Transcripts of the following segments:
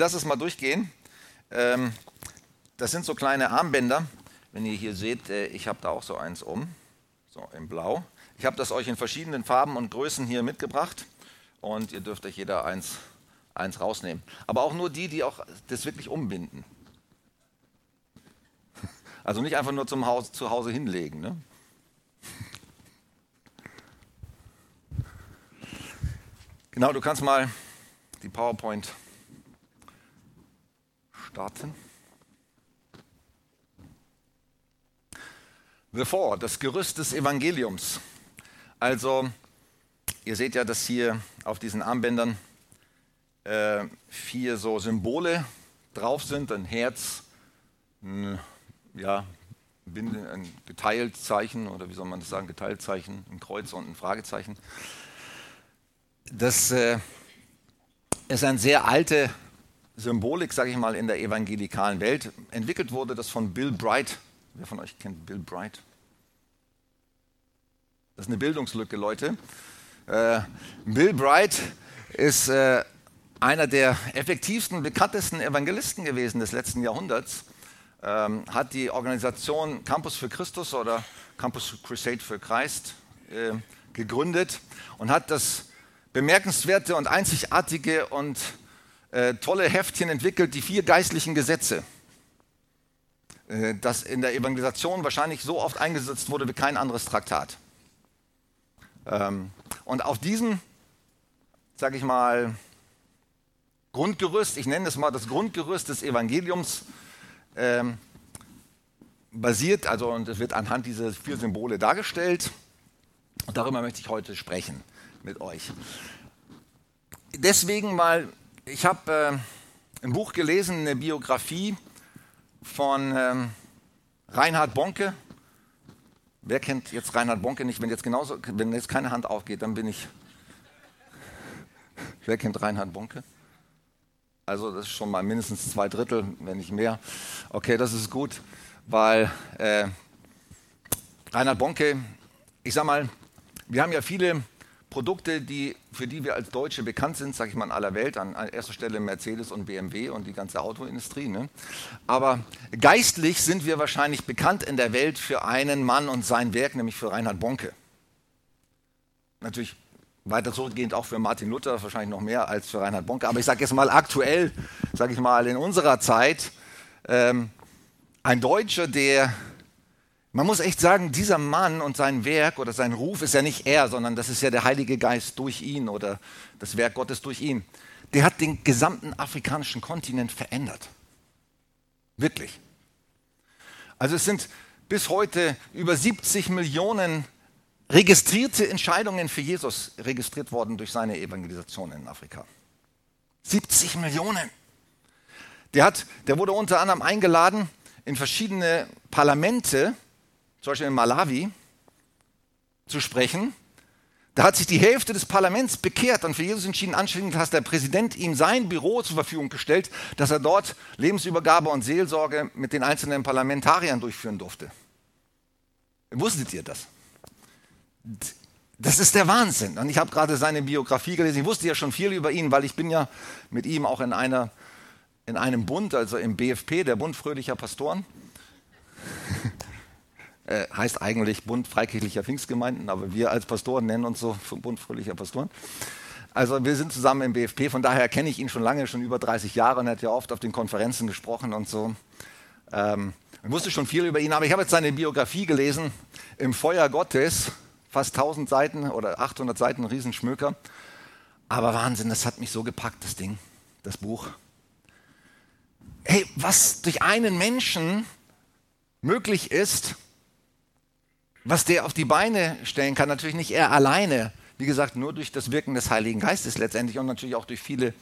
Lass es mal durchgehen. Ähm, das sind so kleine Armbänder. Wenn ihr hier seht, äh, ich habe da auch so eins um, so in Blau. Ich habe das euch in verschiedenen Farben und Größen hier mitgebracht und ihr dürft euch jeder eins, eins rausnehmen. Aber auch nur die, die auch das wirklich umbinden. Also nicht einfach nur zum Haus, zu Hause hinlegen. Ne? Genau, du kannst mal die PowerPoint starten. The Four, das Gerüst des Evangeliums. Also, ihr seht ja, dass hier auf diesen Armbändern äh, vier so Symbole drauf sind: ein Herz, ein, ja, ein Geteiltzeichen oder wie soll man das sagen, Geteiltzeichen, ein Kreuz und ein Fragezeichen. Das äh, ist eine sehr alte Symbolik, sage ich mal, in der evangelikalen Welt. Entwickelt wurde das von Bill Bright. Wer von euch kennt Bill Bright? Das ist eine Bildungslücke, Leute. Äh, Bill Bright ist äh, einer der effektivsten, bekanntesten Evangelisten gewesen des letzten Jahrhunderts. Ähm, hat die Organisation Campus für Christus oder Campus Crusade für Christ äh, gegründet und hat das bemerkenswerte und einzigartige und äh, tolle Heftchen entwickelt, die vier geistlichen Gesetze, äh, das in der Evangelisation wahrscheinlich so oft eingesetzt wurde wie kein anderes Traktat. Ähm, und auf diesem, sage ich mal, Grundgerüst, ich nenne es mal das Grundgerüst des Evangeliums, ähm, basiert, also und es wird anhand dieser vier Symbole dargestellt. Und darüber möchte ich heute sprechen mit euch. Deswegen mal ich habe äh, ein Buch gelesen, eine Biografie von ähm, Reinhard Bonke. Wer kennt jetzt Reinhard Bonke nicht? Wenn jetzt genauso, wenn jetzt keine Hand aufgeht, dann bin ich. Wer kennt Reinhard Bonke? Also das ist schon mal mindestens zwei Drittel, wenn nicht mehr. Okay, das ist gut, weil äh, Reinhard Bonke, ich sag mal, wir haben ja viele Produkte, die, für die wir als Deutsche bekannt sind, sage ich mal in aller Welt, an erster Stelle Mercedes und BMW und die ganze Autoindustrie. Ne? Aber geistlich sind wir wahrscheinlich bekannt in der Welt für einen Mann und sein Werk, nämlich für Reinhard Bonke. Natürlich weiter zurückgehend auch für Martin Luther, wahrscheinlich noch mehr als für Reinhard Bonke. Aber ich sage jetzt mal aktuell, sage ich mal in unserer Zeit, ähm, ein Deutscher, der man muss echt sagen, dieser Mann und sein Werk oder sein Ruf ist ja nicht er, sondern das ist ja der Heilige Geist durch ihn oder das Werk Gottes durch ihn. Der hat den gesamten afrikanischen Kontinent verändert. Wirklich. Also es sind bis heute über 70 Millionen registrierte Entscheidungen für Jesus registriert worden durch seine Evangelisation in Afrika. 70 Millionen. Der, hat, der wurde unter anderem eingeladen in verschiedene Parlamente, zum Beispiel in Malawi, zu sprechen. Da hat sich die Hälfte des Parlaments bekehrt und für Jesus entschieden. Anschließend hat der Präsident ihm sein Büro zur Verfügung gestellt, dass er dort Lebensübergabe und Seelsorge mit den einzelnen Parlamentariern durchführen durfte. Wusstet ihr das? Das ist der Wahnsinn. Und ich habe gerade seine Biografie gelesen. Ich wusste ja schon viel über ihn, weil ich bin ja mit ihm auch in, einer, in einem Bund, also im BFP, der Bund fröhlicher Pastoren. Äh, heißt eigentlich Bund Freikirchlicher Pfingstgemeinden, aber wir als Pastoren nennen uns so Bund Fröhlicher Pastoren. Also wir sind zusammen im BFP, von daher kenne ich ihn schon lange, schon über 30 Jahre und er hat ja oft auf den Konferenzen gesprochen und so. Ähm, ich wusste schon viel über ihn, aber ich habe jetzt seine Biografie gelesen, Im Feuer Gottes, fast 1000 Seiten oder 800 Seiten, Riesenschmöker. Aber Wahnsinn, das hat mich so gepackt, das Ding, das Buch. Hey, was durch einen Menschen möglich ist, was der auf die Beine stellen kann, natürlich nicht er alleine. Wie gesagt, nur durch das Wirken des Heiligen Geistes letztendlich und natürlich auch durch viele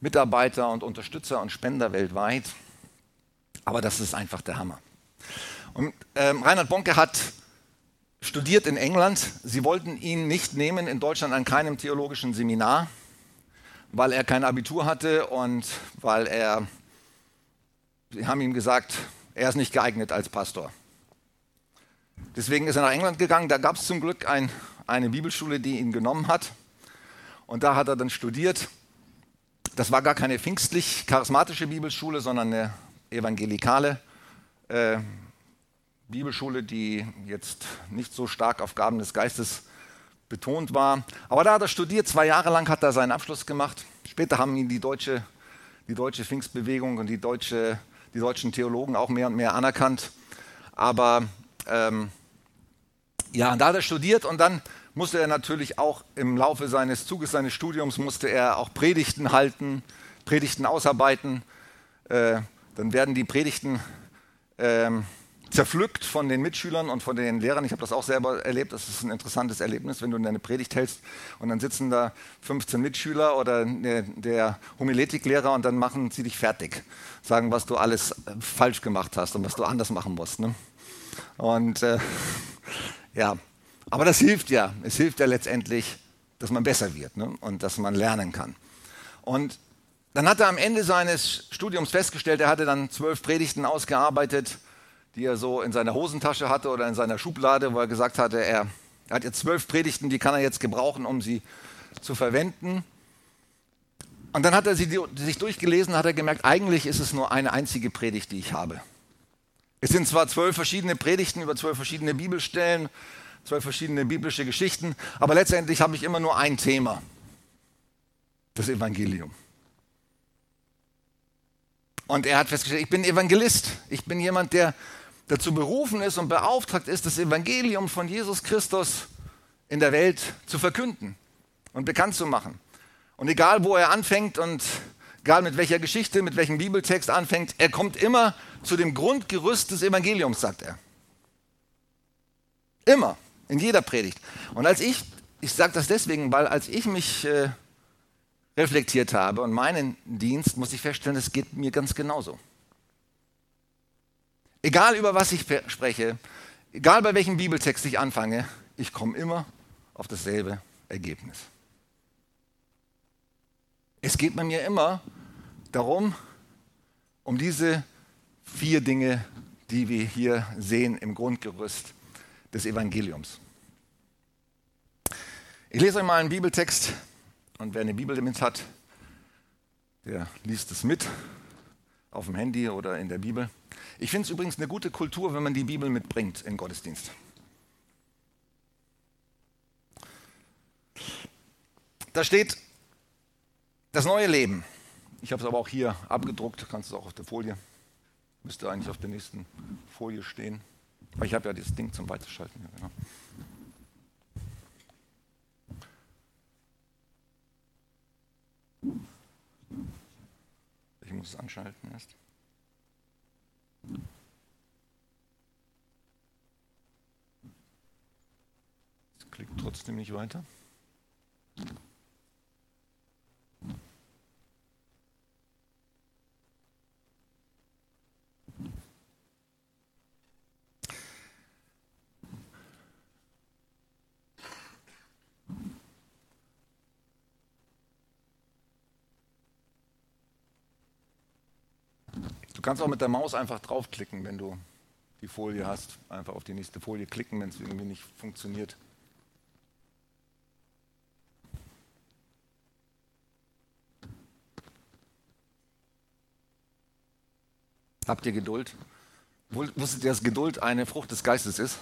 Mitarbeiter und Unterstützer und Spender weltweit. Aber das ist einfach der Hammer. Und ähm, Reinhard Bonke hat studiert in England. Sie wollten ihn nicht nehmen in Deutschland an keinem theologischen Seminar, weil er kein Abitur hatte und weil er, sie haben ihm gesagt, er ist nicht geeignet als Pastor. Deswegen ist er nach England gegangen. Da gab es zum Glück ein, eine Bibelschule, die ihn genommen hat. Und da hat er dann studiert. das war gar keine pfingstlich-charismatische Bibelschule, sondern eine evangelikale äh, Bibelschule, die jetzt nicht so stark auf Gaben des Geistes betont war. Aber da hat er studiert, zwei Jahre lang hat er seinen Abschluss gemacht. Später haben ihn die deutsche, die deutsche Pfingstbewegung und die, deutsche, die deutschen Theologen auch mehr und mehr anerkannt. Aber ähm, ja, da hat er studiert und dann musste er natürlich auch im Laufe seines Zuges seines Studiums musste er auch Predigten halten, Predigten ausarbeiten. Äh, dann werden die Predigten ähm, zerpflückt von den Mitschülern und von den Lehrern. Ich habe das auch selber erlebt. Das ist ein interessantes Erlebnis, wenn du eine Predigt hältst und dann sitzen da 15 Mitschüler oder der Homiletiklehrer und dann machen sie dich fertig, sagen, was du alles falsch gemacht hast und was du anders machen musst. Ne? Und äh, ja, aber das hilft ja. Es hilft ja letztendlich, dass man besser wird ne? und dass man lernen kann. Und dann hat er am Ende seines Studiums festgestellt, er hatte dann zwölf Predigten ausgearbeitet die er so in seiner Hosentasche hatte oder in seiner Schublade, wo er gesagt hatte, er, er hat jetzt zwölf Predigten, die kann er jetzt gebrauchen, um sie zu verwenden. Und dann hat er sie sich durchgelesen, hat er gemerkt, eigentlich ist es nur eine einzige Predigt, die ich habe. Es sind zwar zwölf verschiedene Predigten über zwölf verschiedene Bibelstellen, zwölf verschiedene biblische Geschichten, aber letztendlich habe ich immer nur ein Thema, das Evangelium. Und er hat festgestellt, ich bin Evangelist, ich bin jemand, der dazu berufen ist und beauftragt ist, das Evangelium von Jesus Christus in der Welt zu verkünden und bekannt zu machen. Und egal, wo er anfängt und egal mit welcher Geschichte, mit welchem Bibeltext anfängt, er kommt immer zu dem Grundgerüst des Evangeliums, sagt er. Immer, in jeder Predigt. Und als ich, ich sage das deswegen, weil als ich mich äh, reflektiert habe und meinen Dienst, muss ich feststellen, es geht mir ganz genauso. Egal über was ich spreche, egal bei welchem Bibeltext ich anfange, ich komme immer auf dasselbe Ergebnis. Es geht bei mir immer darum, um diese vier Dinge, die wir hier sehen im Grundgerüst des Evangeliums. Ich lese euch mal einen Bibeltext und wer eine Bibel mit hat, der liest es mit auf dem Handy oder in der Bibel. Ich finde es übrigens eine gute Kultur, wenn man die Bibel mitbringt in Gottesdienst. Da steht das neue Leben. Ich habe es aber auch hier abgedruckt, kannst du auch auf der Folie. Müsste eigentlich auf der nächsten Folie stehen. Aber ich habe ja das Ding zum Weiterschalten. Ja, genau. Ich muss es anschalten erst. Es klickt trotzdem nicht weiter. Du kannst auch mit der Maus einfach draufklicken, wenn du die Folie hast. Einfach auf die nächste Folie klicken, wenn es irgendwie nicht funktioniert. Habt ihr Geduld? Wusstet ihr, dass Geduld eine Frucht des Geistes ist?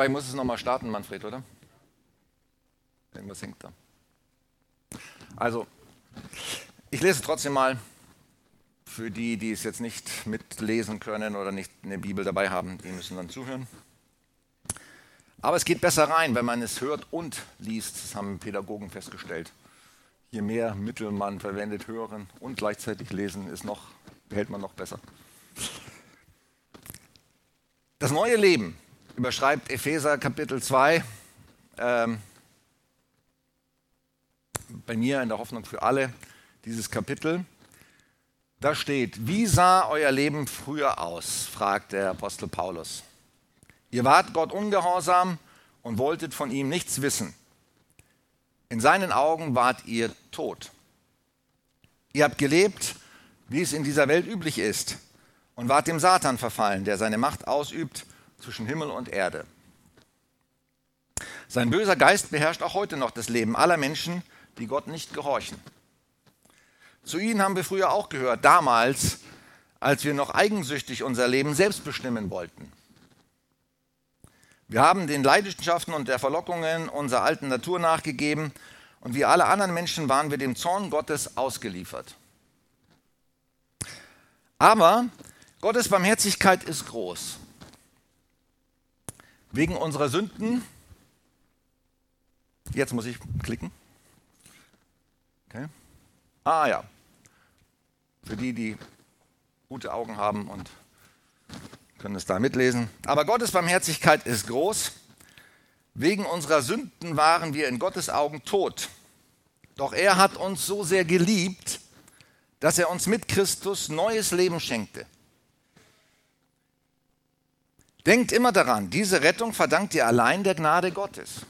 Vielleicht muss es nochmal starten, Manfred, oder? Irgendwas hängt da. Also, ich lese trotzdem mal für die, die es jetzt nicht mitlesen können oder nicht eine Bibel dabei haben, die müssen dann zuhören. Aber es geht besser rein, wenn man es hört und liest. Das haben Pädagogen festgestellt. Je mehr Mittel man verwendet, hören und gleichzeitig lesen, ist noch, behält man noch besser. Das neue Leben überschreibt Epheser Kapitel 2 ähm, bei mir in der Hoffnung für alle dieses Kapitel. Da steht, wie sah euer Leben früher aus? fragt der Apostel Paulus. Ihr wart Gott ungehorsam und wolltet von ihm nichts wissen. In seinen Augen wart ihr tot. Ihr habt gelebt wie es in dieser Welt üblich ist, und ward dem Satan verfallen, der seine Macht ausübt zwischen Himmel und Erde. Sein böser Geist beherrscht auch heute noch das Leben aller Menschen, die Gott nicht gehorchen. Zu ihnen haben wir früher auch gehört, damals, als wir noch eigensüchtig unser Leben selbst bestimmen wollten. Wir haben den Leidenschaften und der Verlockungen unserer alten Natur nachgegeben und wie alle anderen Menschen waren wir dem Zorn Gottes ausgeliefert. Aber Gottes Barmherzigkeit ist groß. Wegen unserer Sünden Jetzt muss ich klicken. Okay. Ah ja. Für die, die gute Augen haben und können es da mitlesen. Aber Gottes Barmherzigkeit ist groß. Wegen unserer Sünden waren wir in Gottes Augen tot. Doch er hat uns so sehr geliebt, dass er uns mit Christus neues Leben schenkte. Denkt immer daran, diese Rettung verdankt ihr allein der Gnade Gottes.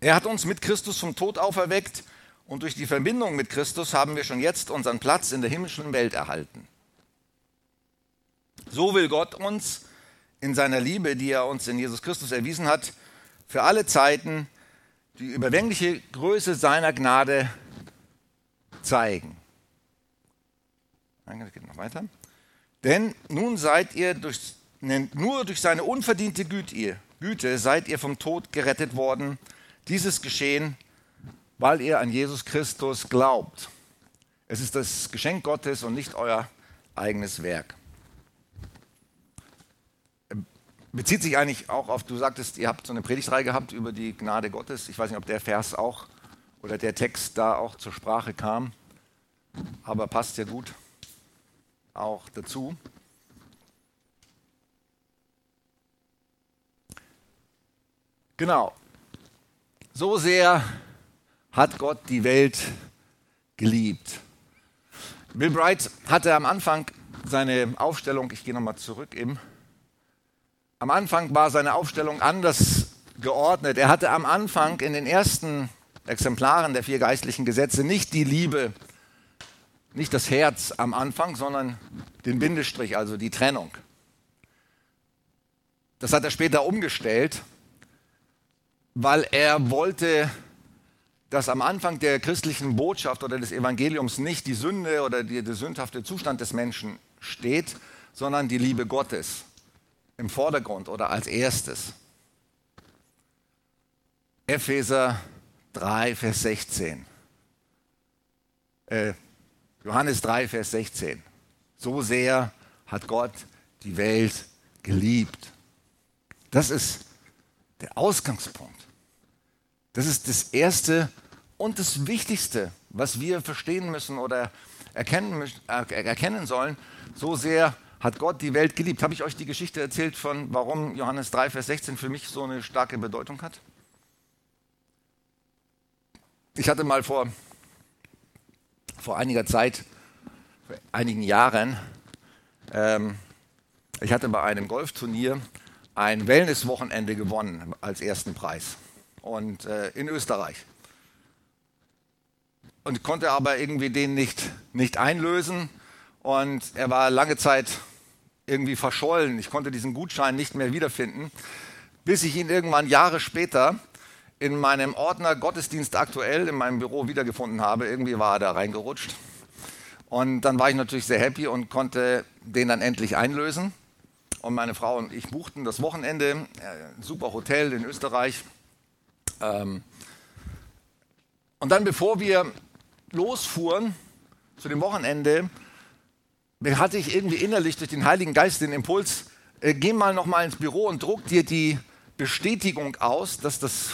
Er hat uns mit Christus vom Tod auferweckt und durch die Verbindung mit Christus haben wir schon jetzt unseren Platz in der himmlischen Welt erhalten. So will Gott uns in seiner Liebe, die er uns in Jesus Christus erwiesen hat, für alle Zeiten die überwängliche Größe seiner Gnade zeigen. Das geht noch weiter. Denn nun seid ihr durch, nur durch seine unverdiente Güte, Güte seid ihr vom Tod gerettet worden dieses geschehen, weil ihr an Jesus Christus glaubt. Es ist das Geschenk Gottes und nicht euer eigenes Werk. Bezieht sich eigentlich auch auf, du sagtest, ihr habt so eine Predigtreihe gehabt über die Gnade Gottes. Ich weiß nicht, ob der Vers auch oder der Text da auch zur Sprache kam, aber passt ja gut auch dazu. Genau, so sehr hat Gott die Welt geliebt. Bill Bright hatte am Anfang seine Aufstellung, ich gehe nochmal zurück eben, am Anfang war seine Aufstellung anders geordnet. Er hatte am Anfang in den ersten Exemplaren der vier geistlichen Gesetze nicht die Liebe, nicht das Herz am Anfang, sondern den Bindestrich, also die Trennung. Das hat er später umgestellt weil er wollte, dass am Anfang der christlichen Botschaft oder des Evangeliums nicht die Sünde oder die, der sündhafte Zustand des Menschen steht, sondern die Liebe Gottes im Vordergrund oder als erstes. Epheser 3, Vers 16. Äh, Johannes 3, Vers 16. So sehr hat Gott die Welt geliebt. Das ist der Ausgangspunkt. Das ist das Erste und das Wichtigste, was wir verstehen müssen oder erkennen, äh, erkennen sollen. So sehr hat Gott die Welt geliebt. Habe ich euch die Geschichte erzählt von, warum Johannes 3, Vers 16 für mich so eine starke Bedeutung hat? Ich hatte mal vor, vor einiger Zeit, vor einigen Jahren, ähm, ich hatte bei einem Golfturnier ein Wellnesswochenende gewonnen als ersten Preis und äh, in Österreich. Und konnte aber irgendwie den nicht, nicht einlösen und er war lange Zeit irgendwie verschollen. Ich konnte diesen Gutschein nicht mehr wiederfinden, bis ich ihn irgendwann Jahre später in meinem Ordner Gottesdienst aktuell in meinem Büro wiedergefunden habe. Irgendwie war er da reingerutscht. Und dann war ich natürlich sehr happy und konnte den dann endlich einlösen. Und meine Frau und ich buchten das Wochenende, äh, super Hotel in Österreich. Ähm, und dann, bevor wir losfuhren zu dem Wochenende, hatte ich irgendwie innerlich durch den Heiligen Geist den Impuls, äh, geh mal noch mal ins Büro und druck dir die Bestätigung aus, dass das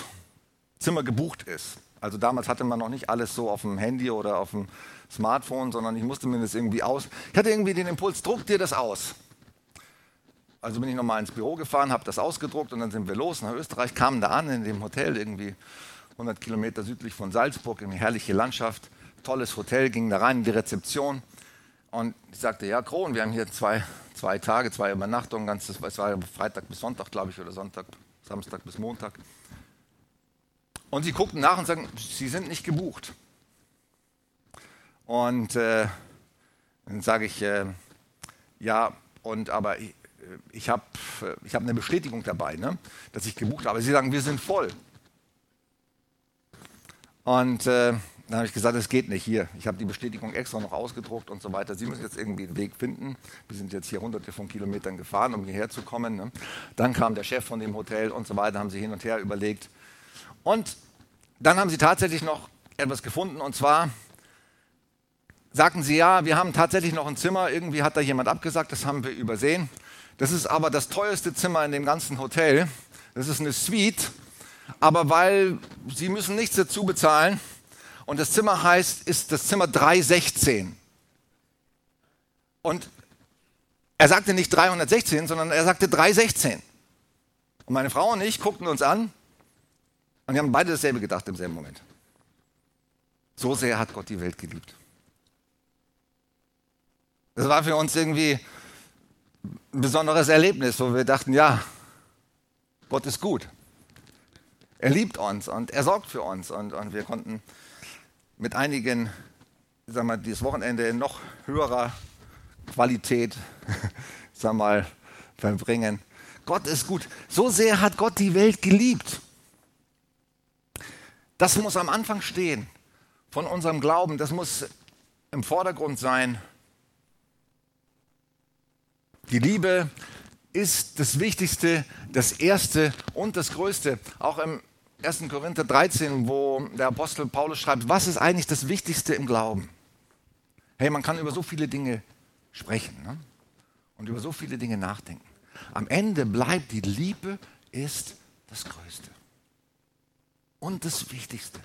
Zimmer gebucht ist. Also damals hatte man noch nicht alles so auf dem Handy oder auf dem Smartphone, sondern ich musste mir das irgendwie aus. Ich hatte irgendwie den Impuls, druck dir das aus. Also bin ich nochmal ins Büro gefahren, habe das ausgedruckt und dann sind wir los nach Österreich, kamen da an in dem Hotel, irgendwie 100 Kilometer südlich von Salzburg, eine herrliche Landschaft, tolles Hotel, ging da rein in die Rezeption und ich sagte, ja Kron, wir haben hier zwei, zwei Tage, zwei Übernachtungen, ganzes, es war Freitag bis Sonntag, glaube ich, oder Sonntag, Samstag bis Montag. Und sie guckten nach und sagten, sie sind nicht gebucht. Und äh, Dann sage ich, äh, ja, und aber ich, ich habe ich hab eine Bestätigung dabei, ne, dass ich gebucht habe. Sie sagen, wir sind voll. Und äh, dann habe ich gesagt, es geht nicht. Hier, ich habe die Bestätigung extra noch ausgedruckt und so weiter. Sie müssen jetzt irgendwie einen Weg finden. Wir sind jetzt hier hunderte von Kilometern gefahren, um hierher zu kommen. Ne? Dann kam der Chef von dem Hotel und so weiter, haben sie hin und her überlegt. Und dann haben sie tatsächlich noch etwas gefunden und zwar sagten sie, ja, wir haben tatsächlich noch ein Zimmer, irgendwie hat da jemand abgesagt, das haben wir übersehen. Das ist aber das teuerste Zimmer in dem ganzen Hotel. Das ist eine Suite, aber weil sie müssen nichts dazu bezahlen und das Zimmer heißt, ist das Zimmer 316. Und er sagte nicht 316, sondern er sagte 316. Und meine Frau und ich guckten uns an und wir haben beide dasselbe gedacht im selben Moment. So sehr hat Gott die Welt geliebt. Das war für uns irgendwie ein besonderes Erlebnis, wo wir dachten, ja, Gott ist gut. Er liebt uns und er sorgt für uns. Und, und wir konnten mit einigen, sagen wir, dieses Wochenende in noch höherer Qualität, wir mal, verbringen. Gott ist gut. So sehr hat Gott die Welt geliebt. Das muss am Anfang stehen von unserem Glauben. Das muss im Vordergrund sein. Die Liebe ist das Wichtigste, das Erste und das Größte. Auch im 1. Korinther 13, wo der Apostel Paulus schreibt, was ist eigentlich das Wichtigste im Glauben? Hey, man kann über so viele Dinge sprechen ne? und über so viele Dinge nachdenken. Am Ende bleibt die Liebe ist das Größte und das Wichtigste.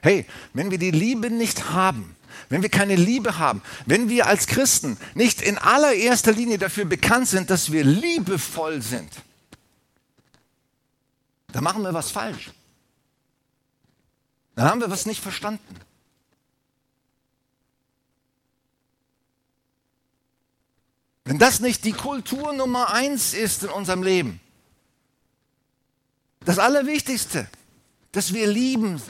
Hey, wenn wir die Liebe nicht haben, wenn wir keine Liebe haben, wenn wir als Christen nicht in allererster Linie dafür bekannt sind, dass wir liebevoll sind, dann machen wir was falsch. Dann haben wir was nicht verstanden. Wenn das nicht die Kultur Nummer eins ist in unserem Leben, das Allerwichtigste, dass wir lieben,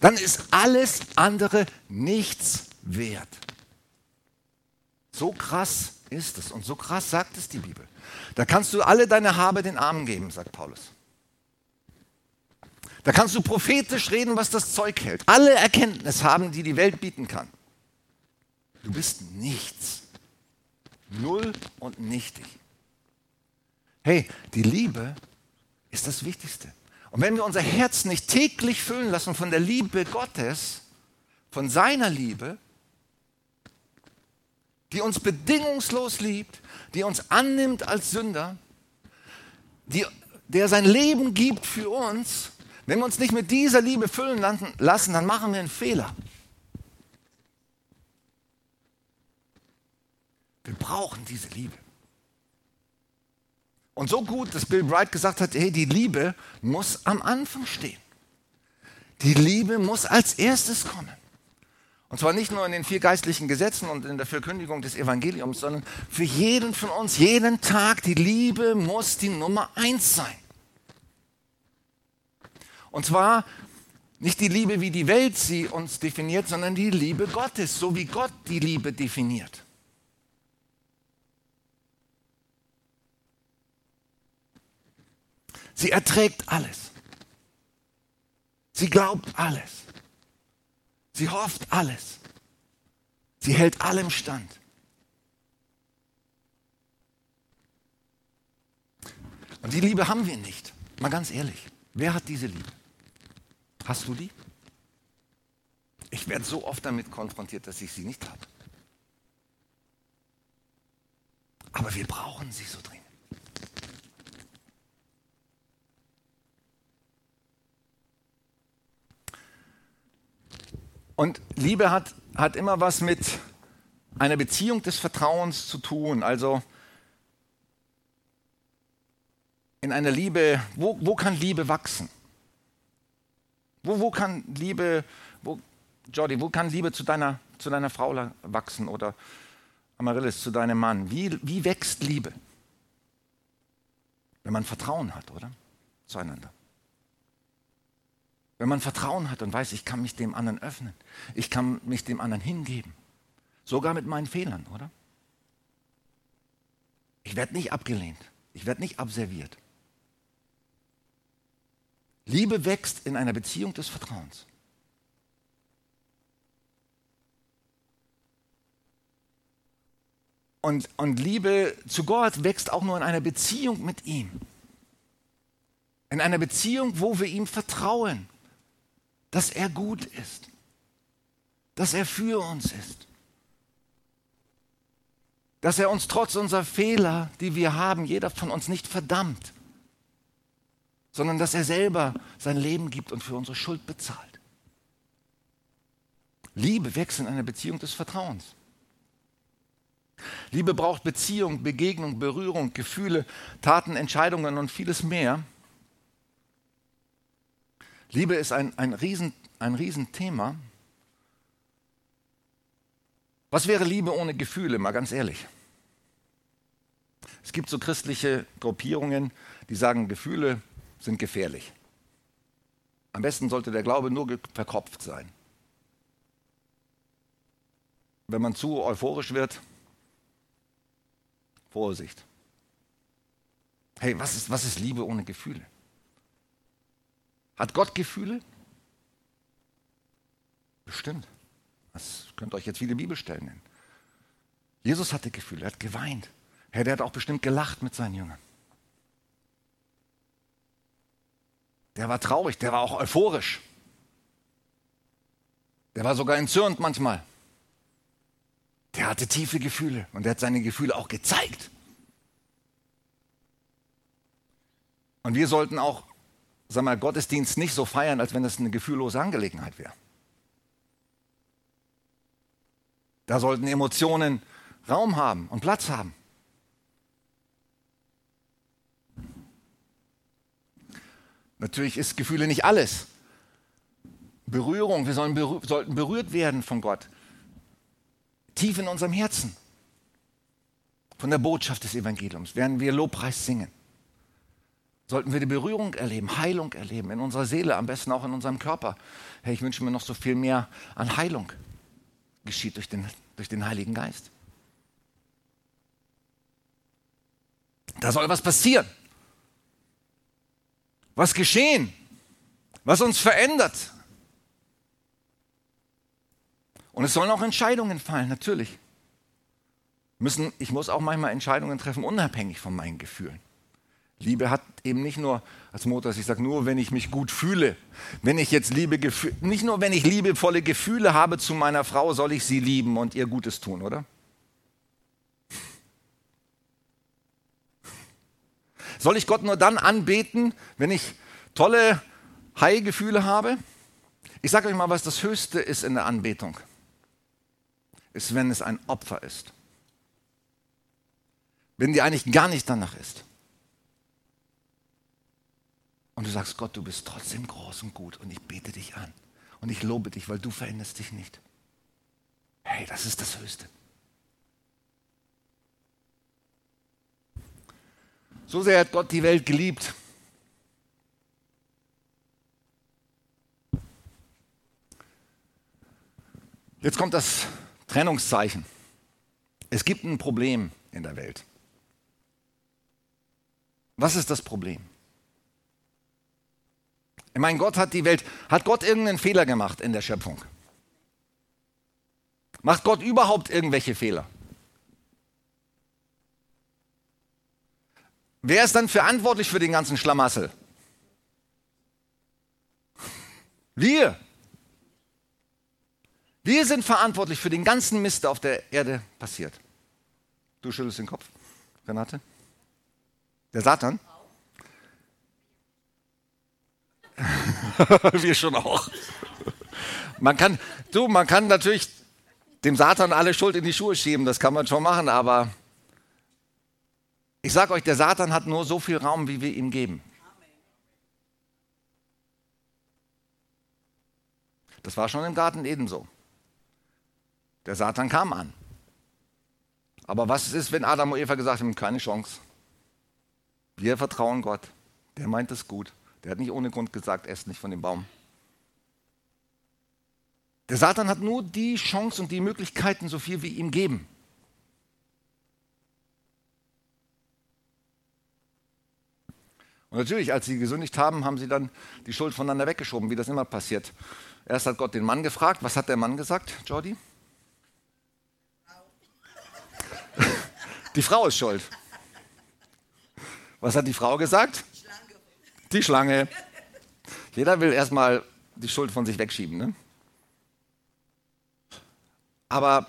dann ist alles andere nichts wert. So krass ist es und so krass sagt es die Bibel. Da kannst du alle deine Habe den Armen geben, sagt Paulus. Da kannst du prophetisch reden, was das Zeug hält. Alle Erkenntnis haben, die die Welt bieten kann. Du bist nichts. Null und nichtig. Hey, die Liebe ist das Wichtigste. Und wenn wir unser Herz nicht täglich füllen lassen von der Liebe Gottes, von seiner Liebe, die uns bedingungslos liebt, die uns annimmt als Sünder, die, der sein Leben gibt für uns, wenn wir uns nicht mit dieser Liebe füllen lassen, dann machen wir einen Fehler. Wir brauchen diese Liebe. Und so gut, dass Bill Bright gesagt hat, hey, die Liebe muss am Anfang stehen. Die Liebe muss als erstes kommen. Und zwar nicht nur in den vier geistlichen Gesetzen und in der Verkündigung des Evangeliums, sondern für jeden von uns, jeden Tag, die Liebe muss die Nummer eins sein. Und zwar nicht die Liebe, wie die Welt sie uns definiert, sondern die Liebe Gottes, so wie Gott die Liebe definiert. Sie erträgt alles. Sie glaubt alles. Sie hofft alles. Sie hält allem stand. Und die Liebe haben wir nicht. Mal ganz ehrlich. Wer hat diese Liebe? Hast du die? Ich werde so oft damit konfrontiert, dass ich sie nicht habe. Aber wir brauchen sie so dringend. Und Liebe hat, hat immer was mit einer Beziehung des Vertrauens zu tun. Also in einer Liebe, wo, wo kann Liebe wachsen? Wo, wo kann Liebe, wo, Jordi, wo kann Liebe zu deiner, zu deiner Frau wachsen oder Amaryllis zu deinem Mann? Wie, wie wächst Liebe? Wenn man Vertrauen hat, oder? Zueinander. Wenn man Vertrauen hat und weiß, ich kann mich dem anderen öffnen, ich kann mich dem anderen hingeben, sogar mit meinen Fehlern, oder? Ich werde nicht abgelehnt, ich werde nicht abserviert. Liebe wächst in einer Beziehung des Vertrauens. Und, und Liebe zu Gott wächst auch nur in einer Beziehung mit ihm. In einer Beziehung, wo wir ihm vertrauen, dass er gut ist, dass er für uns ist, dass er uns trotz unserer Fehler, die wir haben, jeder von uns nicht verdammt, sondern dass er selber sein Leben gibt und für unsere Schuld bezahlt. Liebe wächst in einer Beziehung des Vertrauens. Liebe braucht Beziehung, Begegnung, Berührung, Gefühle, Taten, Entscheidungen und vieles mehr. Liebe ist ein, ein, Riesen, ein Riesenthema. Was wäre Liebe ohne Gefühle, mal ganz ehrlich? Es gibt so christliche Gruppierungen, die sagen, Gefühle sind gefährlich. Am besten sollte der Glaube nur verkopft sein. Wenn man zu euphorisch wird, Vorsicht. Hey, was ist, was ist Liebe ohne Gefühle? Hat Gott Gefühle? Bestimmt. Das könnt ihr euch jetzt viele Bibelstellen nennen. Jesus hatte Gefühle, er hat geweint. Herr, der hat auch bestimmt gelacht mit seinen Jüngern. Der war traurig, der war auch euphorisch. Der war sogar entzürnt manchmal. Der hatte tiefe Gefühle und er hat seine Gefühle auch gezeigt. Und wir sollten auch sag mal, Gottesdienst nicht so feiern, als wenn es eine gefühllose Angelegenheit wäre. Da sollten Emotionen Raum haben und Platz haben. Natürlich ist Gefühle nicht alles. Berührung, wir berühr, sollten berührt werden von Gott. Tief in unserem Herzen. Von der Botschaft des Evangeliums werden wir Lobpreis singen sollten wir die Berührung erleben, Heilung erleben in unserer Seele, am besten auch in unserem Körper. Hey, ich wünsche mir noch so viel mehr an Heilung geschieht durch den, durch den Heiligen Geist. Da soll was passieren. Was geschehen, was uns verändert. Und es sollen auch Entscheidungen fallen, natürlich. Müssen, ich muss auch manchmal Entscheidungen treffen, unabhängig von meinen Gefühlen. Liebe hat eben nicht nur als Motor, ich sage, nur wenn ich mich gut fühle, wenn ich jetzt Liebe, nicht nur wenn ich liebevolle Gefühle habe zu meiner Frau, soll ich sie lieben und ihr Gutes tun, oder? Soll ich Gott nur dann anbeten, wenn ich tolle High-Gefühle habe? Ich sage euch mal, was das Höchste ist in der Anbetung. Ist, wenn es ein Opfer ist. Wenn dir eigentlich gar nicht danach ist. Und du sagst, Gott, du bist trotzdem groß und gut und ich bete dich an. Und ich lobe dich, weil du veränderst dich nicht. Hey, das ist das Höchste. So sehr hat Gott die Welt geliebt. Jetzt kommt das Trennungszeichen. Es gibt ein Problem in der Welt. Was ist das Problem? Ich meine, Gott hat die Welt, hat Gott irgendeinen Fehler gemacht in der Schöpfung? Macht Gott überhaupt irgendwelche Fehler? Wer ist dann verantwortlich für den ganzen Schlamassel? Wir. Wir sind verantwortlich für den ganzen Mist, der auf der Erde passiert. Du schüttelst den Kopf, Renate. Der Satan? Wir schon auch. Man kann, du, man kann natürlich dem Satan alle Schuld in die Schuhe schieben, das kann man schon machen, aber ich sage euch, der Satan hat nur so viel Raum, wie wir ihm geben. Das war schon im Garten Eden so. Der Satan kam an. Aber was ist, wenn Adam und Eva gesagt haben, keine Chance? Wir vertrauen Gott. Der meint es gut. Der hat nicht ohne Grund gesagt, esst nicht von dem Baum. Der Satan hat nur die Chance und die Möglichkeiten, so viel wie ihm geben. Und natürlich, als sie gesündigt haben, haben sie dann die Schuld voneinander weggeschoben, wie das immer passiert. Erst hat Gott den Mann gefragt. Was hat der Mann gesagt, Jordi? Die Frau ist schuld. Was hat die Frau gesagt? Die Schlange. Jeder will erstmal die Schuld von sich wegschieben. Ne? Aber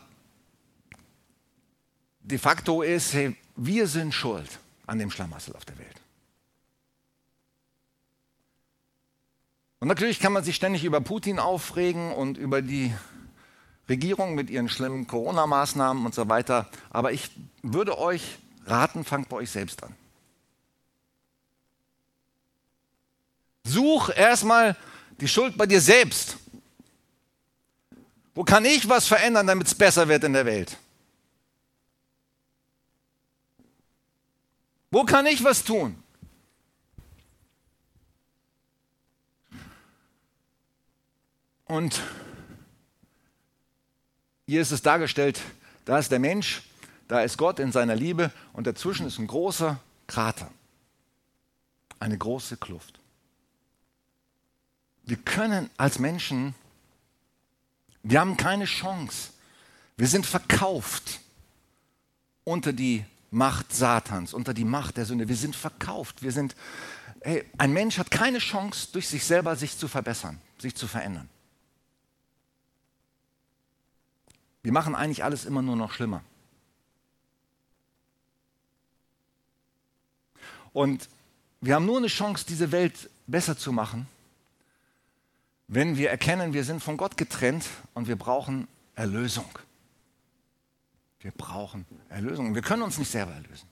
de facto ist, hey, wir sind schuld an dem Schlamassel auf der Welt. Und natürlich kann man sich ständig über Putin aufregen und über die Regierung mit ihren schlimmen Corona-Maßnahmen und so weiter. Aber ich würde euch raten, fangt bei euch selbst an. Such erstmal die Schuld bei dir selbst. Wo kann ich was verändern, damit es besser wird in der Welt? Wo kann ich was tun? Und hier ist es dargestellt, da ist der Mensch, da ist Gott in seiner Liebe und dazwischen ist ein großer Krater, eine große Kluft. Wir können als Menschen, wir haben keine Chance. Wir sind verkauft unter die Macht Satans, unter die Macht der Sünde. Wir sind verkauft. Wir sind, hey, ein Mensch hat keine Chance, durch sich selber sich zu verbessern, sich zu verändern. Wir machen eigentlich alles immer nur noch schlimmer. Und wir haben nur eine Chance, diese Welt besser zu machen, wenn wir erkennen, wir sind von Gott getrennt und wir brauchen Erlösung. Wir brauchen Erlösung. Wir können uns nicht selber erlösen.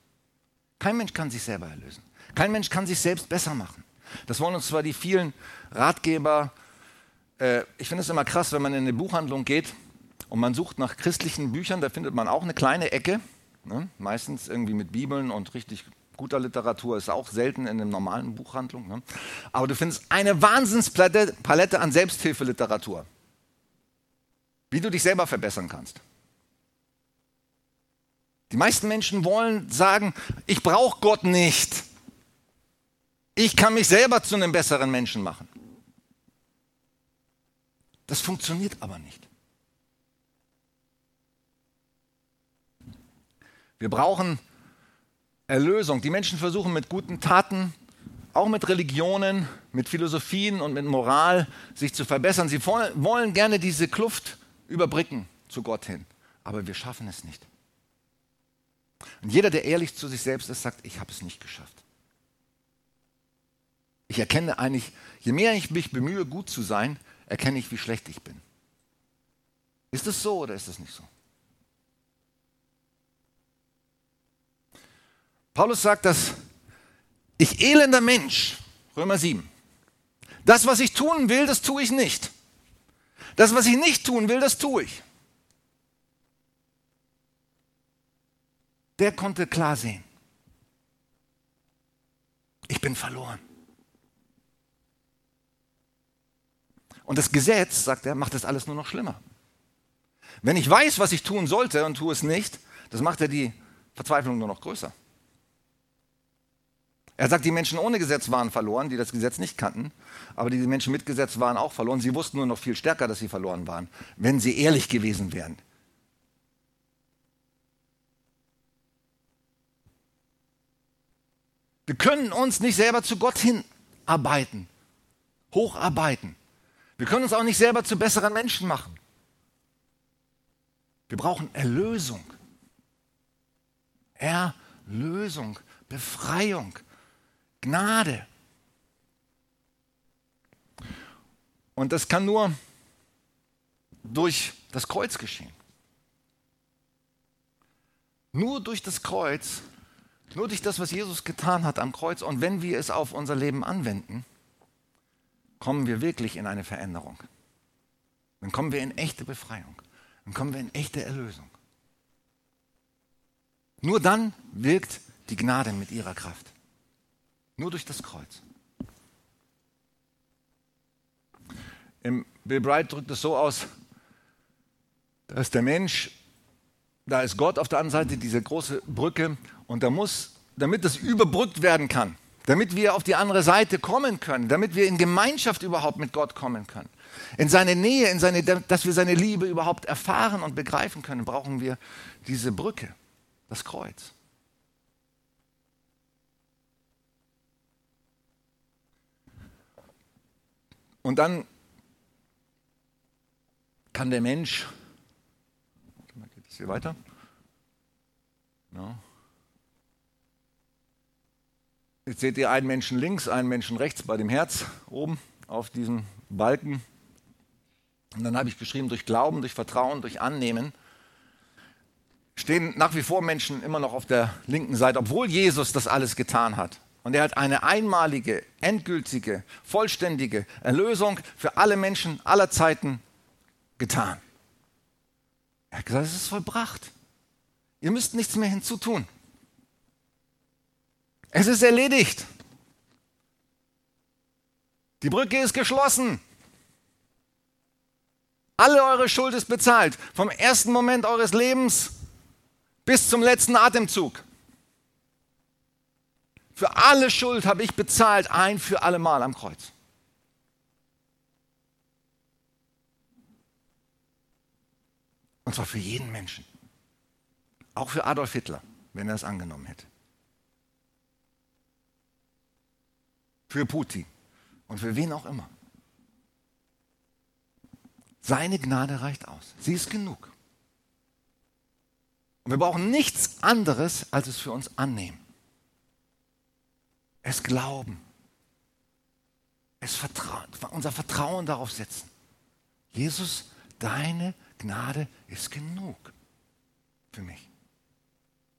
Kein Mensch kann sich selber erlösen. Kein Mensch kann sich selbst besser machen. Das wollen uns zwar die vielen Ratgeber. Äh, ich finde es immer krass, wenn man in eine Buchhandlung geht und man sucht nach christlichen Büchern, da findet man auch eine kleine Ecke, ne? meistens irgendwie mit Bibeln und richtig guter Literatur, ist auch selten in einer normalen Buchhandlung. Ne? Aber du findest eine Wahnsinnspalette an Selbsthilfeliteratur, wie du dich selber verbessern kannst. Die meisten Menschen wollen sagen, ich brauche Gott nicht. Ich kann mich selber zu einem besseren Menschen machen. Das funktioniert aber nicht. Wir brauchen Erlösung. Die Menschen versuchen mit guten Taten, auch mit Religionen, mit Philosophien und mit Moral sich zu verbessern. Sie wollen gerne diese Kluft überbrücken zu Gott hin. Aber wir schaffen es nicht. Und jeder, der ehrlich zu sich selbst ist, sagt, ich habe es nicht geschafft. Ich erkenne eigentlich, je mehr ich mich bemühe, gut zu sein, erkenne ich, wie schlecht ich bin. Ist es so oder ist es nicht so? Paulus sagt, dass ich elender Mensch, Römer 7, das, was ich tun will, das tue ich nicht. Das, was ich nicht tun will, das tue ich. Der konnte klar sehen. Ich bin verloren. Und das Gesetz, sagt er, macht das alles nur noch schlimmer. Wenn ich weiß, was ich tun sollte und tue es nicht, das macht ja die Verzweiflung nur noch größer. Er sagt, die Menschen ohne Gesetz waren verloren, die das Gesetz nicht kannten, aber die Menschen mit Gesetz waren auch verloren. Sie wussten nur noch viel stärker, dass sie verloren waren, wenn sie ehrlich gewesen wären. Wir können uns nicht selber zu Gott hinarbeiten, hocharbeiten. Wir können uns auch nicht selber zu besseren Menschen machen. Wir brauchen Erlösung. Erlösung, Befreiung. Gnade. Und das kann nur durch das Kreuz geschehen. Nur durch das Kreuz, nur durch das, was Jesus getan hat am Kreuz und wenn wir es auf unser Leben anwenden, kommen wir wirklich in eine Veränderung. Dann kommen wir in echte Befreiung. Dann kommen wir in echte Erlösung. Nur dann wirkt die Gnade mit ihrer Kraft. Nur durch das Kreuz. Im Bill Bright drückt es so aus, Da ist der Mensch, da ist Gott auf der anderen Seite, diese große Brücke. Und da muss, damit das überbrückt werden kann, damit wir auf die andere Seite kommen können, damit wir in Gemeinschaft überhaupt mit Gott kommen können, in seine Nähe, in seine, dass wir seine Liebe überhaupt erfahren und begreifen können, brauchen wir diese Brücke, das Kreuz. Und dann kann der Mensch, geht es hier weiter? No. Jetzt seht ihr einen Menschen links, einen Menschen rechts bei dem Herz oben auf diesem Balken. Und dann habe ich geschrieben, durch Glauben, durch Vertrauen, durch Annehmen stehen nach wie vor Menschen immer noch auf der linken Seite, obwohl Jesus das alles getan hat. Und er hat eine einmalige, endgültige, vollständige Erlösung für alle Menschen aller Zeiten getan. Er hat gesagt, es ist vollbracht. Ihr müsst nichts mehr hinzutun. Es ist erledigt. Die Brücke ist geschlossen. Alle eure Schuld ist bezahlt. Vom ersten Moment eures Lebens bis zum letzten Atemzug. Für alle Schuld habe ich bezahlt, ein für alle Mal am Kreuz. Und zwar für jeden Menschen. Auch für Adolf Hitler, wenn er es angenommen hätte. Für Putin und für wen auch immer. Seine Gnade reicht aus. Sie ist genug. Und wir brauchen nichts anderes, als es für uns annehmen. Es glauben. Es vertrauen, unser Vertrauen darauf setzen. Jesus, deine Gnade ist genug für mich.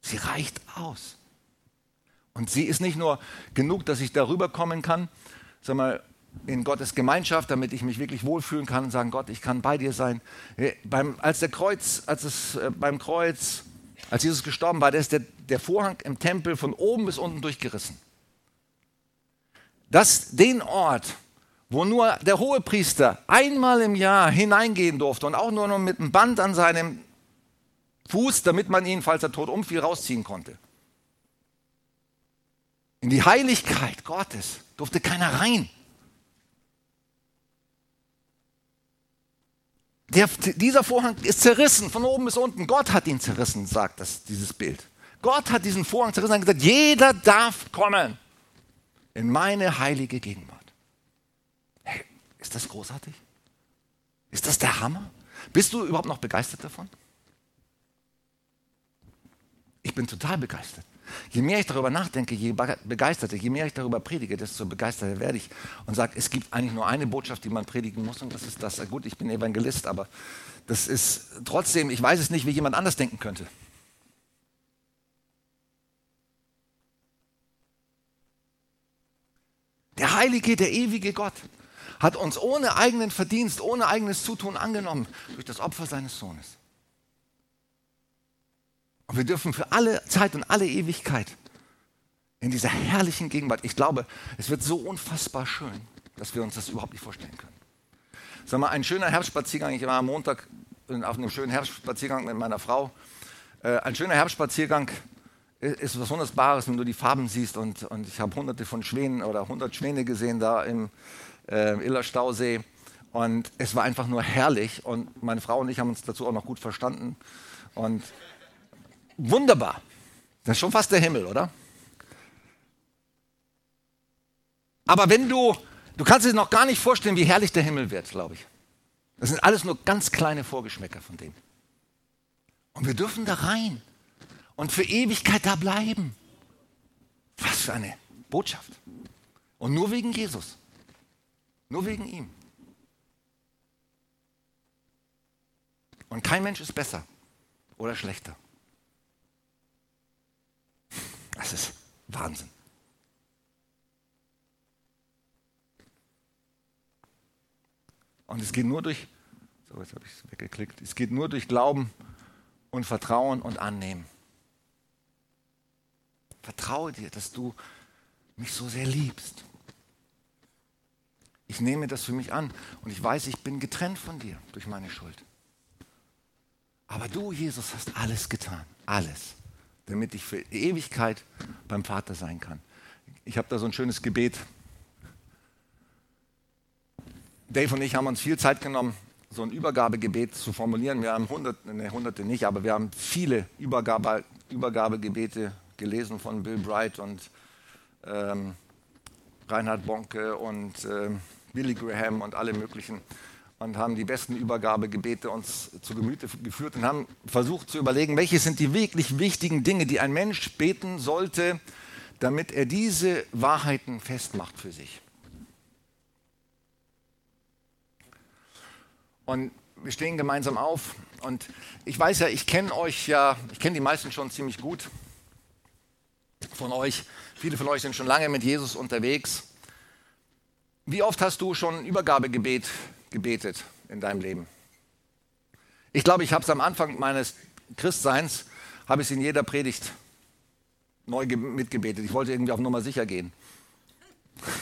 Sie reicht aus. Und sie ist nicht nur genug, dass ich darüber kommen kann, sag mal, in Gottes Gemeinschaft, damit ich mich wirklich wohlfühlen kann und sagen, Gott, ich kann bei dir sein. Äh, beim, als der Kreuz, als es äh, beim Kreuz, als Jesus gestorben war, da ist der, der Vorhang im Tempel von oben bis unten durchgerissen. Das, den Ort, wo nur der Hohepriester einmal im Jahr hineingehen durfte und auch nur noch mit einem Band an seinem Fuß, damit man ihn, falls er tot umfiel, rausziehen konnte. In die Heiligkeit Gottes durfte keiner rein. Der, dieser Vorhang ist zerrissen von oben bis unten. Gott hat ihn zerrissen, sagt das, dieses Bild. Gott hat diesen Vorhang zerrissen und gesagt, jeder darf kommen in meine heilige Gegenwart. Hey, ist das großartig? Ist das der Hammer? Bist du überhaupt noch begeistert davon? Ich bin total begeistert. Je mehr ich darüber nachdenke, je begeisterter, je mehr ich darüber predige, desto begeisterter werde ich und sage, es gibt eigentlich nur eine Botschaft, die man predigen muss und das ist das. Gut, ich bin Evangelist, aber das ist trotzdem, ich weiß es nicht, wie jemand anders denken könnte. Der heilige, der ewige Gott hat uns ohne eigenen Verdienst, ohne eigenes Zutun angenommen durch das Opfer seines Sohnes. Und wir dürfen für alle Zeit und alle Ewigkeit in dieser herrlichen Gegenwart, ich glaube, es wird so unfassbar schön, dass wir uns das überhaupt nicht vorstellen können. Sag mal, ein schöner Herbstspaziergang, ich war am Montag auf einem schönen Herbstspaziergang mit meiner Frau. Äh, ein schöner Herbstspaziergang ist was Wunderbares, wenn du die Farben siehst und, und ich habe hunderte von Schwänen oder hundert Schwäne gesehen da im äh, Iller Stausee und es war einfach nur herrlich und meine Frau und ich haben uns dazu auch noch gut verstanden und Wunderbar. Das ist schon fast der Himmel, oder? Aber wenn du, du kannst dir noch gar nicht vorstellen, wie herrlich der Himmel wird, glaube ich. Das sind alles nur ganz kleine Vorgeschmäcker von dem. Und wir dürfen da rein und für Ewigkeit da bleiben. Was für eine Botschaft. Und nur wegen Jesus. Nur wegen ihm. Und kein Mensch ist besser oder schlechter. Das ist Wahnsinn. Und es geht nur durch, so jetzt habe ich es weggeklickt, es geht nur durch Glauben und Vertrauen und Annehmen. Vertraue dir, dass du mich so sehr liebst. Ich nehme das für mich an und ich weiß, ich bin getrennt von dir durch meine Schuld. Aber du, Jesus, hast alles getan. Alles. Damit ich für Ewigkeit beim Vater sein kann. Ich habe da so ein schönes Gebet. Dave und ich haben uns viel Zeit genommen, so ein Übergabegebet zu formulieren. Wir haben hunderte, ne, hunderte nicht, aber wir haben viele Übergabe, Übergabegebete gelesen von Bill Bright und ähm, Reinhard Bonke und ähm, Billy Graham und alle möglichen und haben die besten Übergabegebete uns zu Gemüte geführt und haben versucht zu überlegen, welche sind die wirklich wichtigen Dinge, die ein Mensch beten sollte, damit er diese Wahrheiten festmacht für sich. Und wir stehen gemeinsam auf und ich weiß ja, ich kenne euch ja, ich kenne die meisten schon ziemlich gut von euch. Viele von euch sind schon lange mit Jesus unterwegs. Wie oft hast du schon Übergabegebet gebetet in deinem Leben? Ich glaube, ich habe es am Anfang meines Christseins, habe ich in jeder Predigt neu mitgebetet. Ich wollte irgendwie auf Nummer sicher gehen.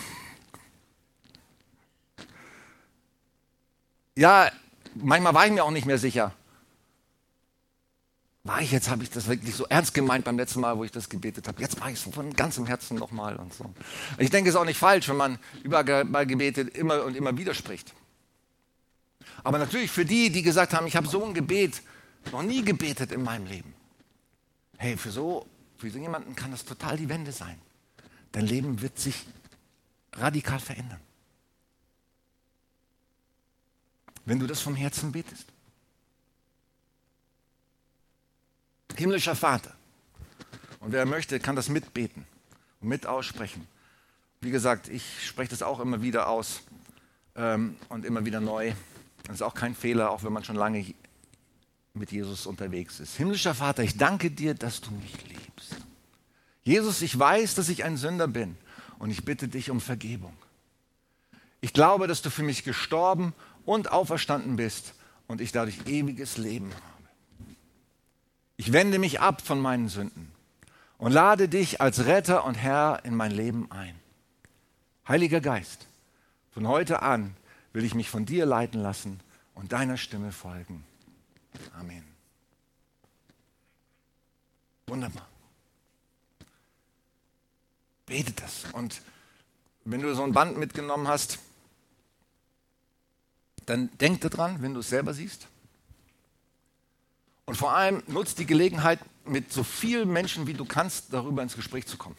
Ja, manchmal war ich mir auch nicht mehr sicher. War ich jetzt, habe ich das wirklich so ernst gemeint beim letzten Mal, wo ich das gebetet habe. Jetzt mache ich es von ganzem Herzen nochmal und so. Ich denke, es ist auch nicht falsch, wenn man über Gebete immer und immer widerspricht. Aber natürlich für die, die gesagt haben, ich habe so ein Gebet noch nie gebetet in meinem Leben. Hey, für so, für so jemanden kann das total die Wende sein. Dein Leben wird sich radikal verändern. Wenn du das vom Herzen betest. Himmlischer Vater. Und wer möchte, kann das mitbeten und mit aussprechen. Wie gesagt, ich spreche das auch immer wieder aus ähm, und immer wieder neu. Das ist auch kein Fehler, auch wenn man schon lange mit Jesus unterwegs ist. Himmlischer Vater, ich danke dir, dass du mich liebst. Jesus, ich weiß, dass ich ein Sünder bin und ich bitte dich um Vergebung. Ich glaube, dass du für mich gestorben und auferstanden bist und ich dadurch ewiges Leben habe. Ich wende mich ab von meinen Sünden und lade dich als Retter und Herr in mein Leben ein. Heiliger Geist, von heute an will ich mich von dir leiten lassen und deiner Stimme folgen. Amen. Wunderbar. Betet das. Und wenn du so ein Band mitgenommen hast, dann denk daran, wenn du es selber siehst. Und vor allem nutzt die Gelegenheit, mit so vielen Menschen wie du kannst, darüber ins Gespräch zu kommen.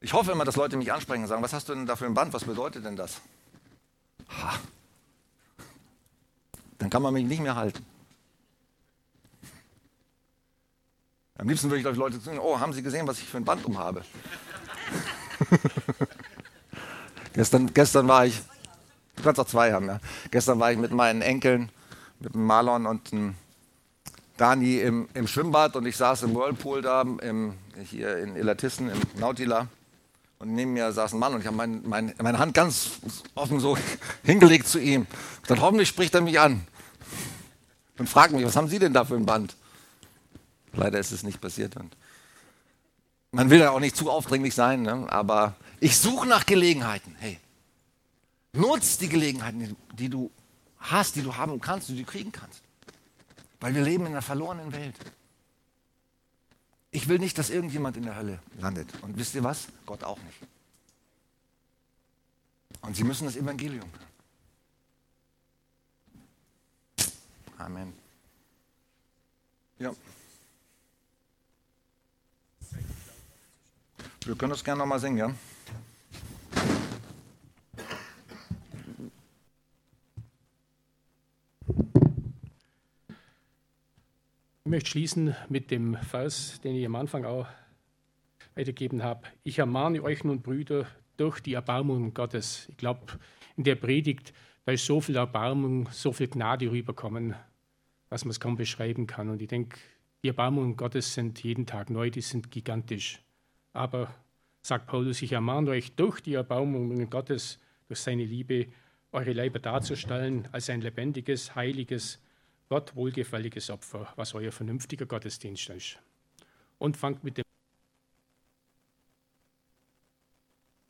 Ich hoffe immer, dass Leute mich ansprechen und sagen, was hast du denn da für ein Band? Was bedeutet denn das? Ha. Dann kann man mich nicht mehr halten. Am liebsten würde ich, ich, Leute sagen, oh, haben Sie gesehen, was ich für ein Band umhabe? gestern, gestern war ich, du kannst auch zwei haben, ja. Gestern war ich mit meinen Enkeln mit dem Marlon und dem Dani im, im Schwimmbad und ich saß im Whirlpool da, im, hier in Illertissen, im Nautila. Und neben mir saß ein Mann und ich habe mein, mein, meine Hand ganz offen so hingelegt zu ihm. Dann hoffentlich spricht er mich an und fragt mich, was haben Sie denn da für ein Band? Leider ist es nicht passiert. Und man will ja auch nicht zu aufdringlich sein, ne? aber ich suche nach Gelegenheiten. Hey, nutz die Gelegenheiten, die du hast, die du haben kannst, die du kriegen kannst. Weil wir leben in einer verlorenen Welt. Ich will nicht, dass irgendjemand in der Hölle landet. Und wisst ihr was? Gott auch nicht. Und sie müssen das Evangelium hören. Amen. Ja. Wir können das gerne nochmal singen, ja? Möchte schließen mit dem Vers, den ich am Anfang auch weitergegeben habe. Ich ermahne euch nun, Brüder, durch die Erbarmung Gottes. Ich glaube, in der Predigt, da ist so viel Erbarmung, so viel Gnade rüberkommen, was man es kaum beschreiben kann. Und ich denke, die Erbarmungen Gottes sind jeden Tag neu, die sind gigantisch. Aber, sagt Paulus, ich ermahne euch durch die Erbarmungen Gottes, durch seine Liebe, eure Leiber darzustellen als ein lebendiges, heiliges, Gott wohlgefälliges Opfer, was euer vernünftiger Gottesdienst ist. Und fangt mit dem